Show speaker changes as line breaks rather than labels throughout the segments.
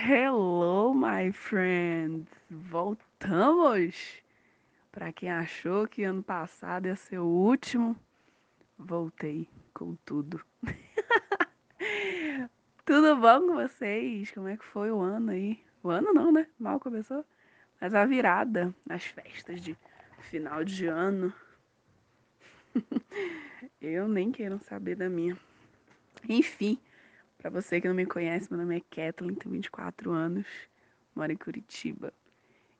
Hello, my friends! Voltamos! Para quem achou que ano passado ia ser o último, voltei com tudo. tudo bom com vocês? Como é que foi o ano aí? O ano não, né? Mal começou. Mas a virada, as festas de final de ano. Eu nem quero saber da minha. Enfim, para você que não me conhece, meu nome é Kathleen, tenho 24 anos, moro em Curitiba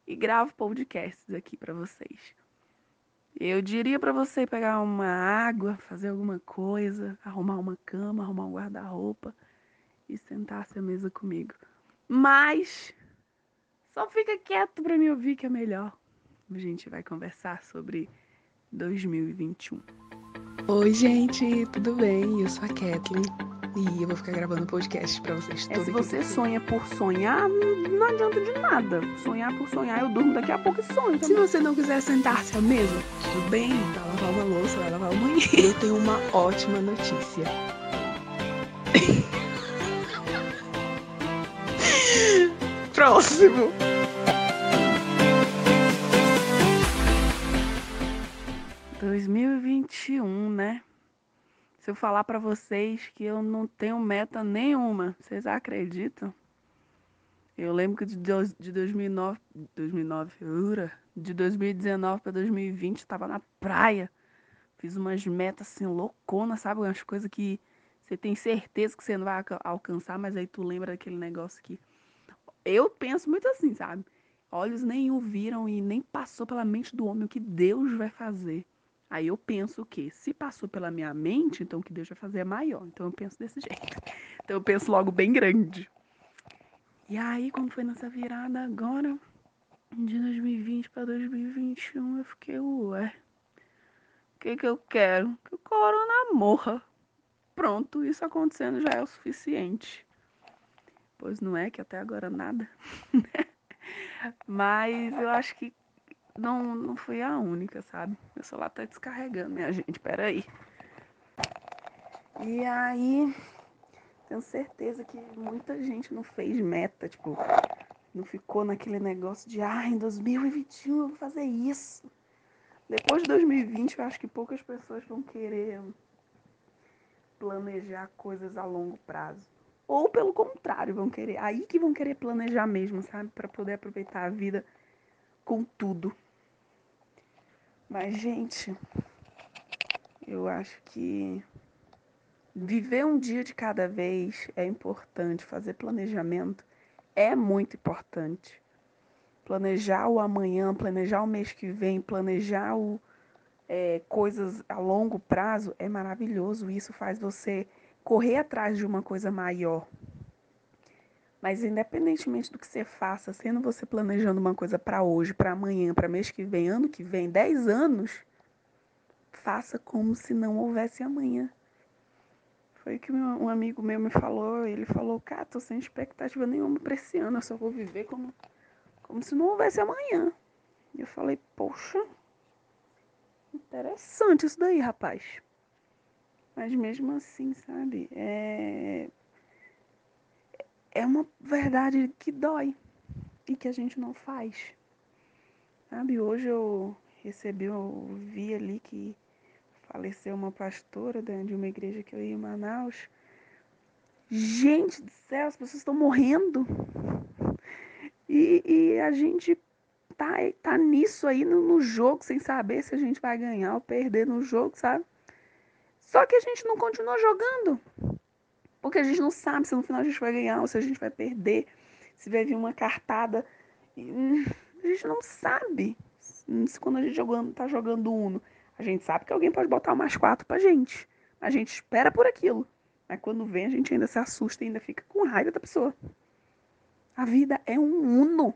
e gravo podcasts aqui para vocês. Eu diria para você pegar uma água, fazer alguma coisa, arrumar uma cama, arrumar um guarda-roupa e sentar-se à mesa comigo. Mas só fica quieto para me ouvir que é melhor. A gente vai conversar sobre 2021. Oi, gente, tudo bem? Eu sou a Kathleen e eu vou ficar gravando podcast pra vocês. É, se você sonha por sonhar, não adianta de nada. Sonhar por sonhar, eu durmo daqui a pouco e sonho. Se você não quiser sentar-se à mesa, tudo bem, vai lavar uma louça, vai lavar o banheiro. Eu tenho uma ótima notícia. Próximo. Dois mil e vinte e um, né? Se eu falar para vocês que eu não tenho meta nenhuma, vocês acreditam? Eu lembro que de, de 2009, 2009, ura, de 2019 para 2020 estava na praia. Fiz umas metas assim louconas, sabe? Umas coisas que você tem certeza que você não vai alcançar, mas aí tu lembra daquele negócio que eu penso muito assim, sabe? Olhos nem o viram e nem passou pela mente do homem o que Deus vai fazer. Aí eu penso que se passou pela minha mente, então o que Deus vai fazer é maior. Então eu penso desse jeito. Então eu penso logo bem grande. E aí, quando foi nessa virada agora, de 2020 para 2021, eu fiquei, ué, o que que eu quero? Que o corona morra. Pronto, isso acontecendo já é o suficiente. Pois não é que até agora nada. Mas eu acho que não, não fui a única, sabe? Meu celular tá descarregando, minha gente, peraí. E aí, tenho certeza que muita gente não fez meta, tipo, não ficou naquele negócio de, ah, em 2021 eu vou fazer isso. Depois de 2020, eu acho que poucas pessoas vão querer planejar coisas a longo prazo. Ou pelo contrário, vão querer, aí que vão querer planejar mesmo, sabe? Para poder aproveitar a vida com tudo. Mas, gente, eu acho que viver um dia de cada vez é importante, fazer planejamento é muito importante. Planejar o amanhã, planejar o mês que vem, planejar o, é, coisas a longo prazo é maravilhoso. Isso faz você correr atrás de uma coisa maior. Mas independentemente do que você faça, sendo você planejando uma coisa para hoje, para amanhã, para mês que vem, ano que vem, 10 anos, faça como se não houvesse amanhã. Foi o que um amigo meu me falou. Ele falou, cara, tô sem expectativa nenhuma para esse ano, eu só vou viver como, como se não houvesse amanhã. E eu falei, poxa, interessante isso daí, rapaz. Mas mesmo assim, sabe, é, é uma verdade que dói e que a gente não faz. Sabe, hoje eu recebi, eu vi ali que faleceu uma pastora de uma igreja que eu ia em Manaus. Gente do céu, as pessoas estão morrendo. E, e, a gente tá, tá nisso aí no, no jogo, sem saber se a gente vai ganhar ou perder no jogo, sabe? Só que a gente não continua jogando. Porque a gente não sabe se no final a gente vai ganhar ou se a gente vai perder, se vai vir uma cartada. Hum, a gente não sabe. Se quando a gente jogando, tá jogando Uno, a gente sabe que alguém pode botar mais quatro pra gente. A gente espera por aquilo. Mas quando vem, a gente ainda se assusta e ainda fica com raiva da pessoa. A vida é um Uno.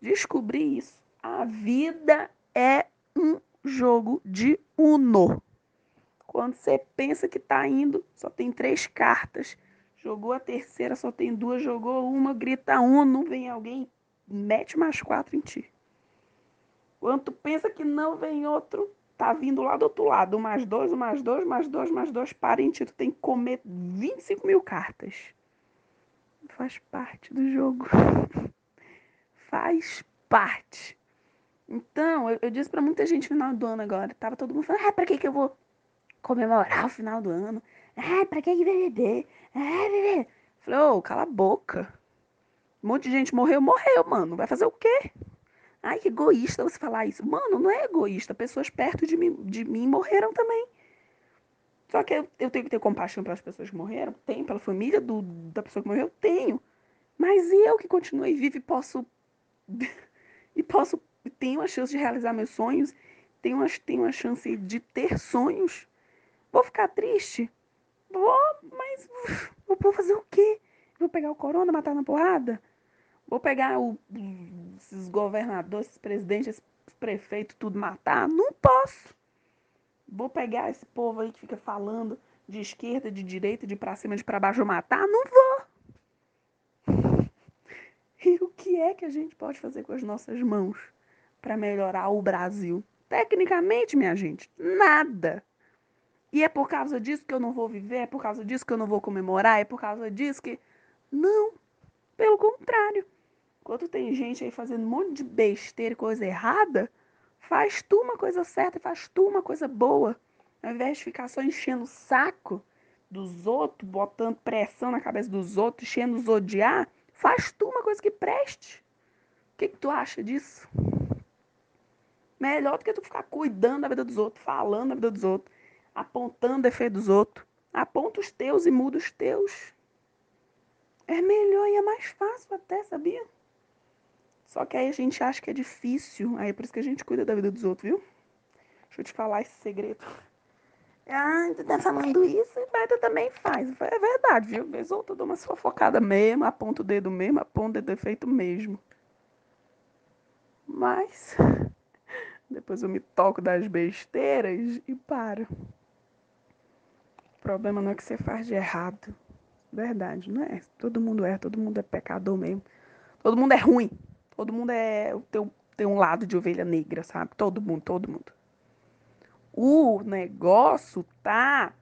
Descobri isso. A vida é um jogo de Uno. Quando você pensa que está indo, só tem três cartas. Jogou a terceira, só tem duas. Jogou uma, grita um, não vem alguém, mete mais quatro em ti. Quando pensa que não vem outro, tá vindo lá do outro lado. Mais dois, mais dois, mais dois, mais dois, para em ti. Tu tem que comer 25 mil cartas. Faz parte do jogo. Faz parte. Então, eu, eu disse para muita gente no final do ano agora. Tava todo mundo falando, ah, pra que que eu vou comemorar o final do ano? Ah, pra que beber? Ah, beber. Falei, ô, oh, cala a boca. Um monte de gente morreu, morreu, mano. Vai fazer o quê? Ai, que egoísta você falar isso. Mano, não é egoísta. Pessoas perto de mim, de mim morreram também. Só que eu, eu tenho que ter compaixão pelas pessoas que morreram. Tenho. Pela família do, da pessoa que morreu. Tenho. Mas eu que continuei vivo e posso. e posso. Tenho a chance de realizar meus sonhos. Tenho a, tenho a chance de ter sonhos. Vou ficar triste? Vou, mas. Vou fazer o quê? Vou pegar o corona, matar na porrada? Vou pegar o, esses governadores, esses presidentes, esses prefeitos, tudo matar? Não posso. Vou pegar esse povo aí que fica falando de esquerda, de direita, de pra cima, de pra baixo, matar? Não vou. E o que é que a gente pode fazer com as nossas mãos para melhorar o Brasil? Tecnicamente, minha gente, nada. E é por causa disso que eu não vou viver, é por causa disso que eu não vou comemorar, é por causa disso que. Não. Pelo contrário. Enquanto tem gente aí fazendo um monte de besteira e coisa errada, faz tu uma coisa certa faz tu uma coisa boa. Ao invés de ficar só enchendo o saco dos outros, botando pressão na cabeça dos outros, enchendo os odiar, faz tu uma coisa que preste. O que, que tu acha disso? Melhor do que tu ficar cuidando da vida dos outros, falando da vida dos outros, apontando defeito dos outros. Aponta os teus e muda os teus. É melhor e é mais fácil até, sabia? Só que aí a gente acha que é difícil. Aí é por isso que a gente cuida da vida dos outros, viu? Deixa eu te falar esse segredo. Ah, tu tá falando isso, mas tu também faz. É verdade, viu? Vez ou outra eu dou uma fofocada mesmo, aponto o dedo mesmo, aponto o defeito mesmo. Mas depois eu me toco das besteiras e paro. Problema não é que você faz de errado. Verdade, não é? Todo mundo é, todo mundo é pecador mesmo. Todo mundo é ruim. Todo mundo é tem, tem um lado de ovelha negra, sabe? Todo mundo, todo mundo. O negócio tá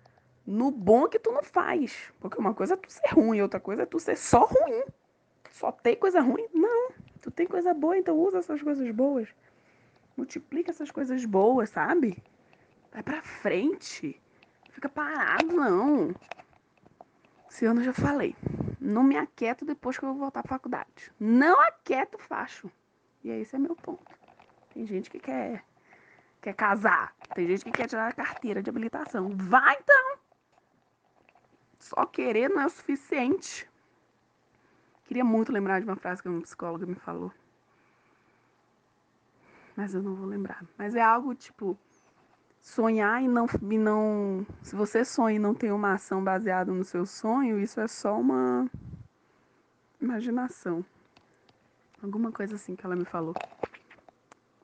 no bom que tu não faz. Porque uma coisa é tu ser ruim, outra coisa é tu ser só ruim. Só tem coisa ruim? Não. Tu tem coisa boa, então usa essas coisas boas. Multiplica essas coisas boas, sabe? Vai pra frente. Fica parado, não. Esse ano eu já falei. Não me aquieto depois que eu voltar à faculdade. Não aquieto facho. E esse é meu ponto. Tem gente que quer, quer casar. Tem gente que quer tirar a carteira de habilitação. Vai então! Só querer não é o suficiente. Queria muito lembrar de uma frase que uma psicóloga me falou. Mas eu não vou lembrar. Mas é algo tipo sonhar e não, e não. Se você sonha e não tem uma ação baseada no seu sonho, isso é só uma imaginação. Alguma coisa assim que ela me falou.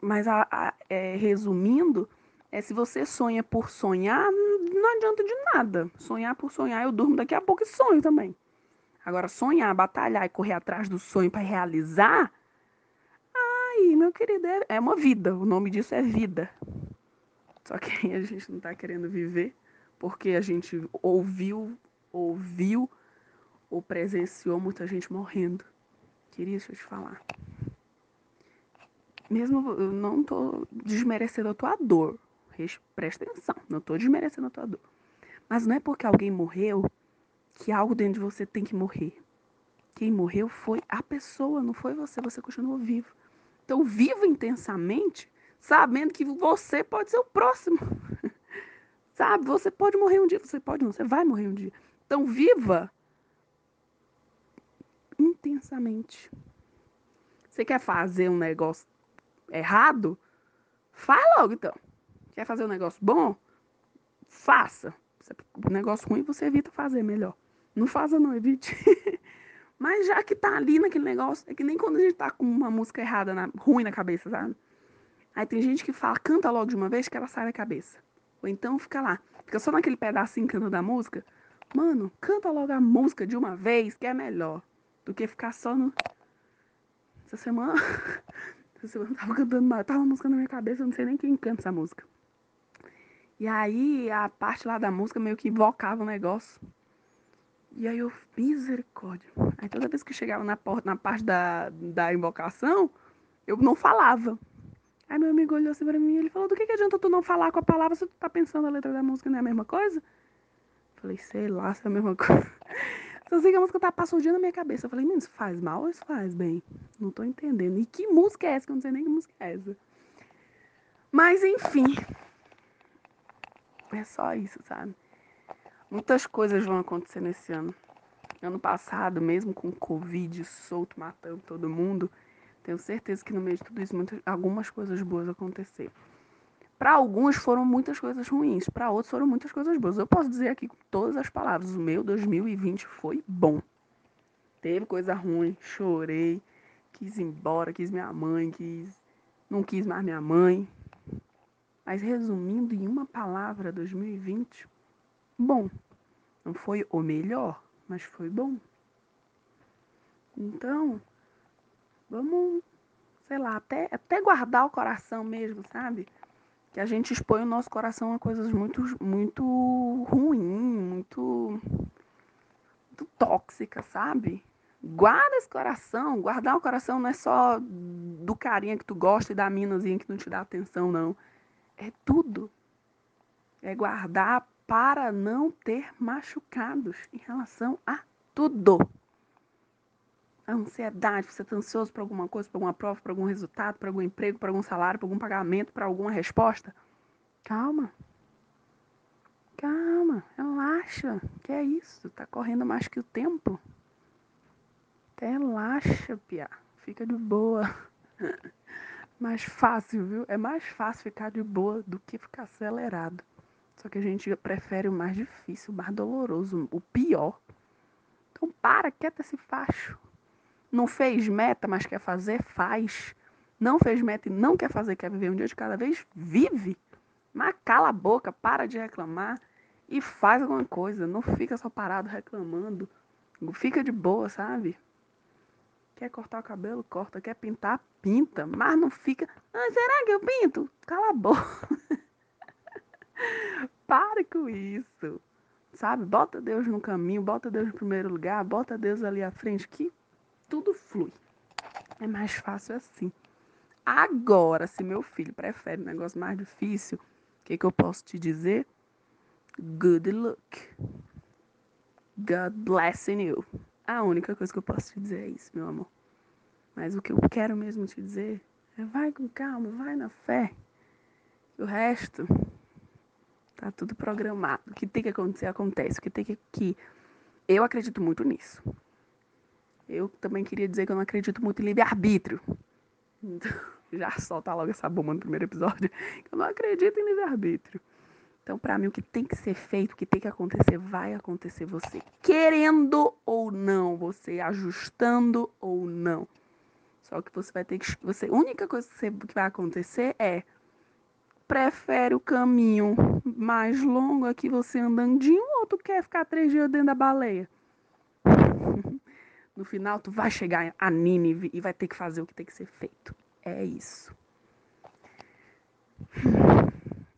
Mas, a, a, é, resumindo, é se você sonha por sonhar, não adianta de nada. Sonhar por sonhar, eu durmo daqui a pouco e sonho também. Agora, sonhar, batalhar e correr atrás do sonho para realizar, aí, meu querido, é, é uma vida. O nome disso é vida. Só que aí a gente não está querendo viver porque a gente ouviu, ouviu ou presenciou muita gente morrendo. Queria deixa eu te falar. Mesmo eu não tô desmerecendo a tua dor. Presta atenção, não tô desmerecendo a tua dor. Mas não é porque alguém morreu que algo dentro de você tem que morrer. Quem morreu foi a pessoa, não foi você. Você continuou vivo. Então, viva intensamente sabendo que você pode ser o próximo. Sabe? Você pode morrer um dia, você pode não, você vai morrer um dia. Então, viva intensamente. Você quer fazer um negócio errado? Faz logo, então. Quer fazer um negócio bom? Faça. Um negócio ruim você evita fazer melhor. Não faça, não, evite. Mas já que tá ali naquele negócio, é que nem quando a gente tá com uma música errada, na, ruim na cabeça, sabe? Aí tem gente que fala, canta logo de uma vez que ela sai da cabeça. Ou então fica lá, fica só naquele pedacinho cantando da música. Mano, canta logo a música de uma vez que é melhor do que ficar só no. Essa semana. Essa semana eu tava cantando, tava uma música na minha cabeça, eu não sei nem quem canta essa música. E aí a parte lá da música meio que invocava o negócio. E aí eu, misericórdia. Aí toda vez que chegava na, porta, na parte da, da invocação, eu não falava. Aí meu amigo olhou assim pra mim e ele falou, do que, que adianta tu não falar com a palavra se tu tá pensando a letra da música não é a mesma coisa? Falei, sei lá se é a mesma coisa. Só sei que a música tá passando dia na minha cabeça. Eu falei, menino, isso faz mal ou isso faz bem? Não tô entendendo. E que música é essa? Que eu não sei nem que música é essa. Mas enfim. É só isso, sabe? Muitas coisas vão acontecer nesse ano. Ano passado, mesmo com o Covid solto matando todo mundo, tenho certeza que no meio de tudo isso muitas, algumas coisas boas aconteceram. Para alguns foram muitas coisas ruins, para outros foram muitas coisas boas. Eu posso dizer aqui com todas as palavras, o meu 2020 foi bom. Teve coisa ruim, chorei, quis ir embora, quis minha mãe, quis não quis mais minha mãe. Mas resumindo em uma palavra, 2020, bom. Não foi o melhor, mas foi bom. Então, vamos, sei lá, até, até guardar o coração mesmo, sabe? que a gente expõe o nosso coração a coisas muito, muito ruins, muito, muito tóxicas, sabe? Guarda esse coração. Guardar o coração não é só do carinha que tu gosta e da minazinha que não te dá atenção, não. É tudo. É guardar para não ter machucados em relação a tudo. Ansiedade, você está ansioso por alguma coisa, por alguma prova, por algum resultado, por algum emprego, por algum salário, por algum pagamento, por alguma resposta. Calma. Calma, relaxa. Que é isso? Tá correndo mais que o tempo. Relaxa, Pia. Fica de boa. mais fácil, viu? É mais fácil ficar de boa do que ficar acelerado. Só que a gente prefere o mais difícil, o mais doloroso, o pior. Então para, quieta esse facho. Não fez meta, mas quer fazer? Faz. Não fez meta e não quer fazer, quer viver um dia de cada vez? Vive. Mas cala a boca, para de reclamar e faz alguma coisa. Não fica só parado reclamando. Fica de boa, sabe? Quer cortar o cabelo? Corta. Quer pintar? Pinta. Mas não fica. Ah, será que eu pinto? Cala a boca. para com isso. Sabe? Bota Deus no caminho, bota Deus no primeiro lugar, bota Deus ali à frente, que tudo flui. É mais fácil assim. Agora, se meu filho prefere um negócio mais difícil, o que, que eu posso te dizer? Good luck. God blessing you. A única coisa que eu posso te dizer é isso, meu amor. Mas o que eu quero mesmo te dizer é vai com calma, vai na fé. O resto tá tudo programado. O que tem que acontecer, acontece. O que tem que. Eu acredito muito nisso. Eu também queria dizer que eu não acredito muito em livre-arbítrio. Então, já solta logo essa bomba no primeiro episódio. Eu não acredito em livre-arbítrio. Então, para mim, o que tem que ser feito, o que tem que acontecer, vai acontecer você. Querendo ou não, você ajustando ou não. Só que você vai ter que. Você, a única coisa que vai acontecer é. Prefere o caminho mais longo aqui, você andandinho, ou tu quer ficar três dias dentro da baleia? No final, tu vai chegar a Nínive e vai ter que fazer o que tem que ser feito. É isso.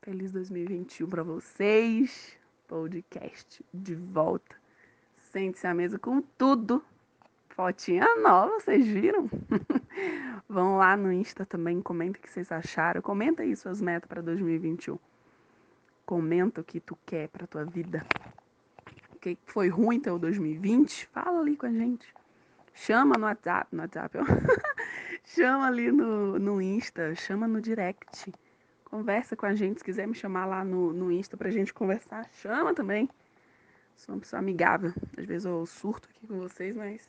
Feliz 2021 para vocês. Podcast de volta. Sente-se à mesa com tudo. Fotinha nova, vocês viram? Vão lá no Insta também, comenta o que vocês acharam. Comenta aí suas metas para 2021. Comenta o que tu quer para tua vida. O que foi ruim teu 2020? Fala ali com a gente. Chama no WhatsApp, no WhatsApp, chama ali no, no Insta, chama no direct. Conversa com a gente, se quiser me chamar lá no, no Insta pra gente conversar, chama também. Sou uma pessoa amigável. Às vezes eu surto aqui com vocês, mas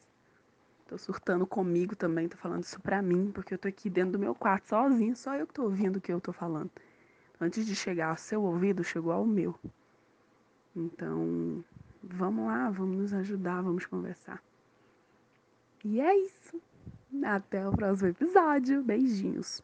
tô surtando comigo também, tô falando isso pra mim, porque eu tô aqui dentro do meu quarto sozinho, só eu que tô ouvindo o que eu tô falando. Antes de chegar ao seu ouvido, chegou ao meu. Então, vamos lá, vamos nos ajudar, vamos conversar. E é isso. Até o próximo episódio. Beijinhos.